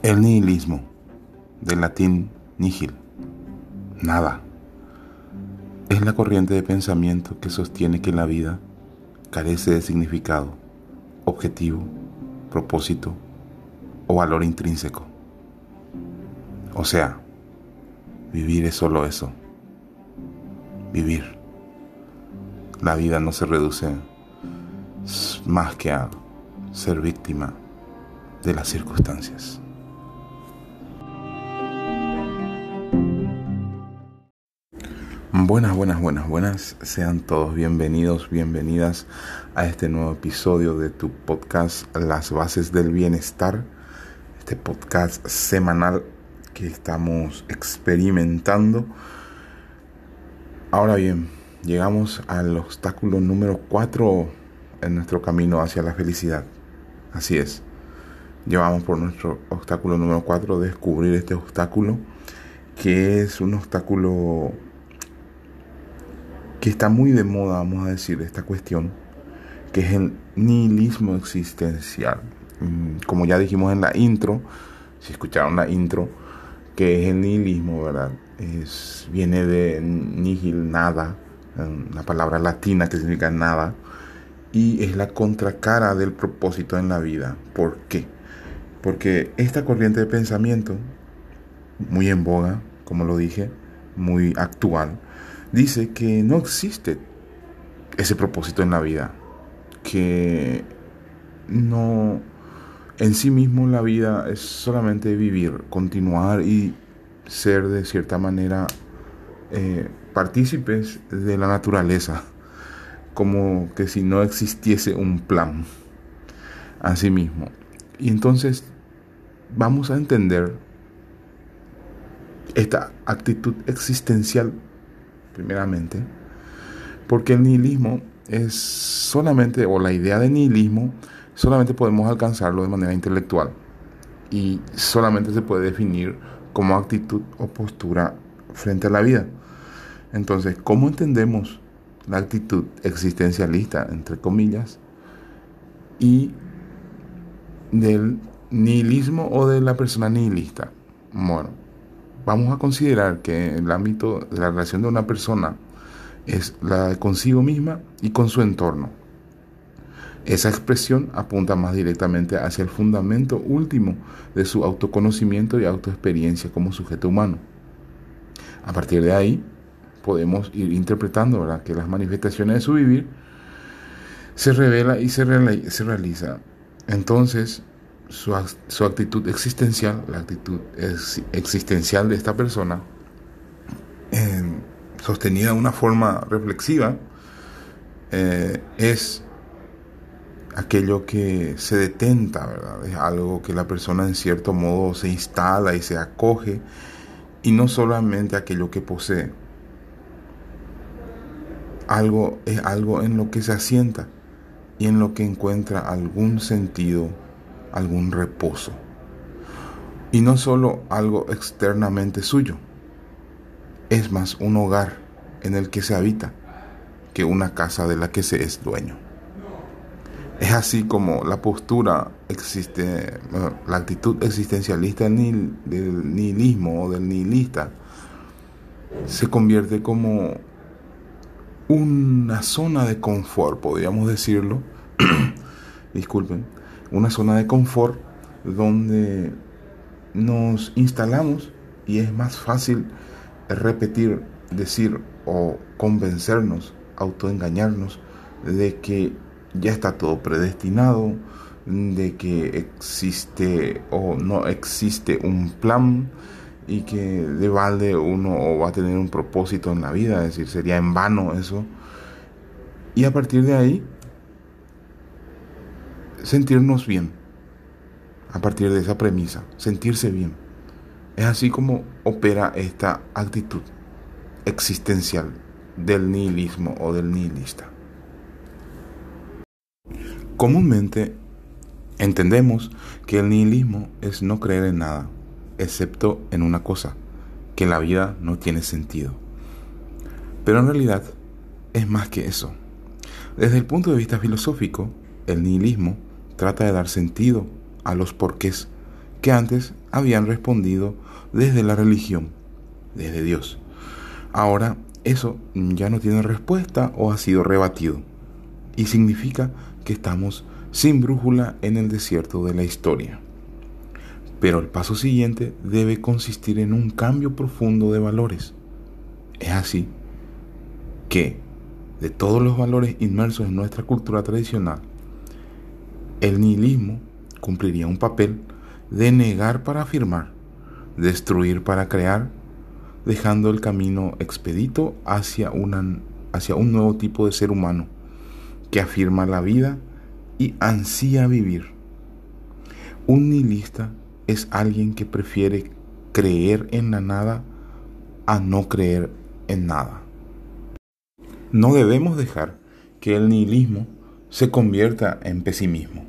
El nihilismo, del latín nihil, nada, es la corriente de pensamiento que sostiene que la vida carece de significado, objetivo, propósito o valor intrínseco. O sea, vivir es solo eso, vivir. La vida no se reduce más que a ser víctima de las circunstancias. Buenas, buenas, buenas, buenas. Sean todos bienvenidos, bienvenidas a este nuevo episodio de tu podcast Las Bases del Bienestar. Este podcast semanal que estamos experimentando. Ahora bien, llegamos al obstáculo número 4 en nuestro camino hacia la felicidad. Así es. Llevamos por nuestro obstáculo número 4 descubrir este obstáculo que es un obstáculo que está muy de moda, vamos a decir, esta cuestión, que es el nihilismo existencial. Mm, como ya dijimos en la intro, si escucharon la intro, que es el nihilismo, ¿verdad? Es, viene de nihil, nada, una palabra latina que significa nada, y es la contracara del propósito en la vida. ¿Por qué? Porque esta corriente de pensamiento, muy en boga, como lo dije, muy actual, dice que no existe ese propósito en la vida, que no en sí mismo la vida es solamente vivir, continuar y ser de cierta manera eh, partícipes de la naturaleza, como que si no existiese un plan a sí mismo. Y entonces vamos a entender esta actitud existencial primeramente, porque el nihilismo es solamente, o la idea de nihilismo, solamente podemos alcanzarlo de manera intelectual y solamente se puede definir como actitud o postura frente a la vida. Entonces, ¿cómo entendemos la actitud existencialista, entre comillas, y del nihilismo o de la persona nihilista? Bueno, vamos a considerar que el ámbito de la relación de una persona es la de consigo misma y con su entorno. Esa expresión apunta más directamente hacia el fundamento último de su autoconocimiento y autoexperiencia como sujeto humano. A partir de ahí, podemos ir interpretando ¿verdad? que las manifestaciones de su vivir se revela y se, realiza. Entonces, su, actitud existencial, la actitud existencial de esta persona, sostenida de una forma reflexiva, eh, es aquello que se detenta, ¿verdad? Es algo que la persona en cierto modo se instala y se acoge, y no solamente aquello que posee. Algo es algo en lo que se asienta y en lo que encuentra algún sentido algún reposo. Y no solo algo externamente suyo, es más un hogar en el que se habita que una casa de la que se es dueño. Es así como la postura existe, la actitud existencialista del nihilismo o del nihilista se convierte como una zona de confort, podríamos decirlo, disculpen, una zona de confort donde nos instalamos y es más fácil repetir, decir o convencernos, autoengañarnos de que ya está todo predestinado, de que existe o no existe un plan y que de balde uno va a tener un propósito en la vida, es decir, sería en vano eso. Y a partir de ahí sentirnos bien. A partir de esa premisa, sentirse bien. Es así como opera esta actitud existencial del nihilismo o del nihilista. Comúnmente entendemos que el nihilismo es no creer en nada, excepto en una cosa, que la vida no tiene sentido. Pero en realidad es más que eso. Desde el punto de vista filosófico, el nihilismo trata de dar sentido a los porqués que antes habían respondido desde la religión, desde Dios. Ahora eso ya no tiene respuesta o ha sido rebatido. Y significa que estamos sin brújula en el desierto de la historia. Pero el paso siguiente debe consistir en un cambio profundo de valores. Es así que, de todos los valores inmersos en nuestra cultura tradicional, el nihilismo cumpliría un papel de negar para afirmar, destruir para crear, dejando el camino expedito hacia, hacia un nuevo tipo de ser humano que afirma la vida y ansía vivir. Un nihilista es alguien que prefiere creer en la nada a no creer en nada. No debemos dejar que el nihilismo se convierta en pesimismo.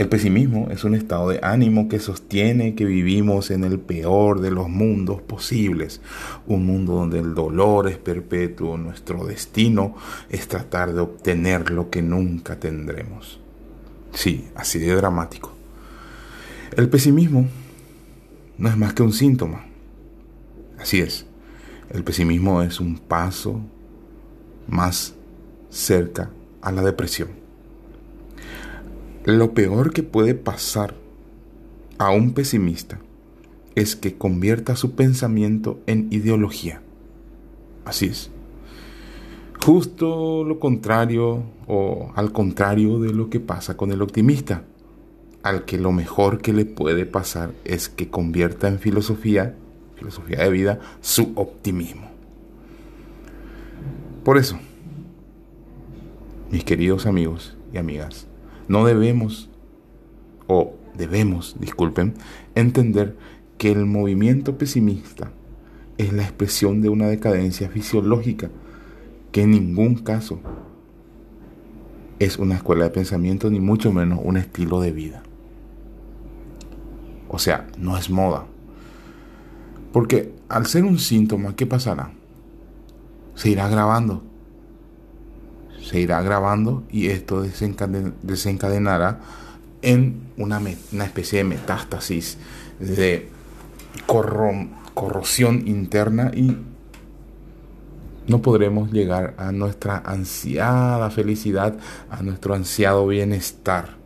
El pesimismo es un estado de ánimo que sostiene que vivimos en el peor de los mundos posibles, un mundo donde el dolor es perpetuo, nuestro destino es tratar de obtener lo que nunca tendremos. Sí, así de dramático. El pesimismo no es más que un síntoma. Así es. El pesimismo es un paso más cerca a la depresión. Lo peor que puede pasar a un pesimista es que convierta su pensamiento en ideología. Así es. Justo lo contrario o al contrario de lo que pasa con el optimista, al que lo mejor que le puede pasar es que convierta en filosofía, filosofía de vida, su optimismo. Por eso, mis queridos amigos y amigas, no debemos, o debemos, disculpen, entender que el movimiento pesimista es la expresión de una decadencia fisiológica que en ningún caso es una escuela de pensamiento ni mucho menos un estilo de vida. O sea, no es moda. Porque al ser un síntoma, ¿qué pasará? Se irá grabando se irá grabando y esto desencadenará en una, especie de metástasis, de corrosión interna y no podremos llegar a nuestra ansiada felicidad, a nuestro ansiado bienestar,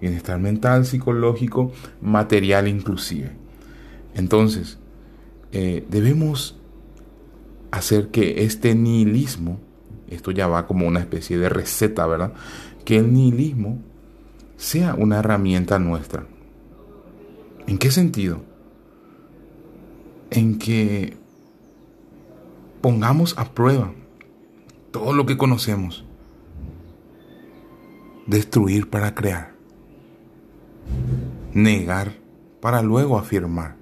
bienestar mental, psicológico, material inclusive. Entonces, eh, debemos hacer que este nihilismo esto ya va como una especie de receta, ¿verdad? Que el nihilismo sea una herramienta nuestra. ¿En qué sentido? En que pongamos a prueba todo lo que conocemos. Destruir para crear. Negar para luego afirmar.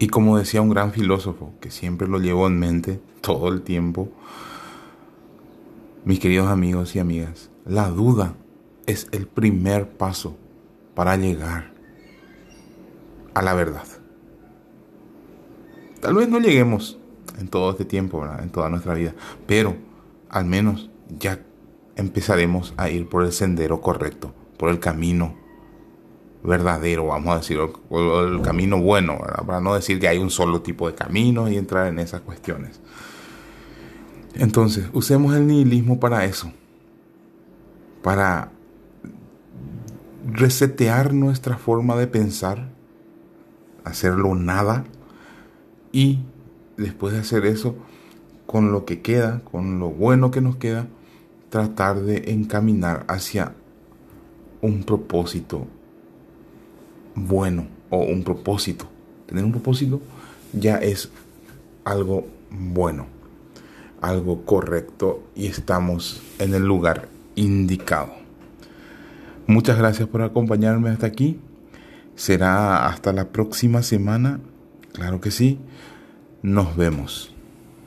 Y como decía un gran filósofo, que siempre lo llevo en mente todo el tiempo, mis queridos amigos y amigas, la duda es el primer paso para llegar a la verdad. Tal vez no lleguemos en todo este tiempo, en toda nuestra vida, pero al menos ya empezaremos a ir por el sendero correcto, por el camino verdadero, vamos a decir, el, camino bueno, para no decir que hay un solo tipo de camino y entrar en esas cuestiones. Entonces, usemos el nihilismo para eso, para resetear nuestra forma de pensar, hacerlo nada y después de hacer eso, con lo que queda, con lo bueno que nos queda, tratar de encaminar hacia un propósito bueno o un propósito. Tener un propósito ya es algo bueno, algo correcto y estamos en el lugar indicado. Muchas gracias por acompañarme hasta aquí. Será hasta la próxima semana. Claro que sí. Nos vemos.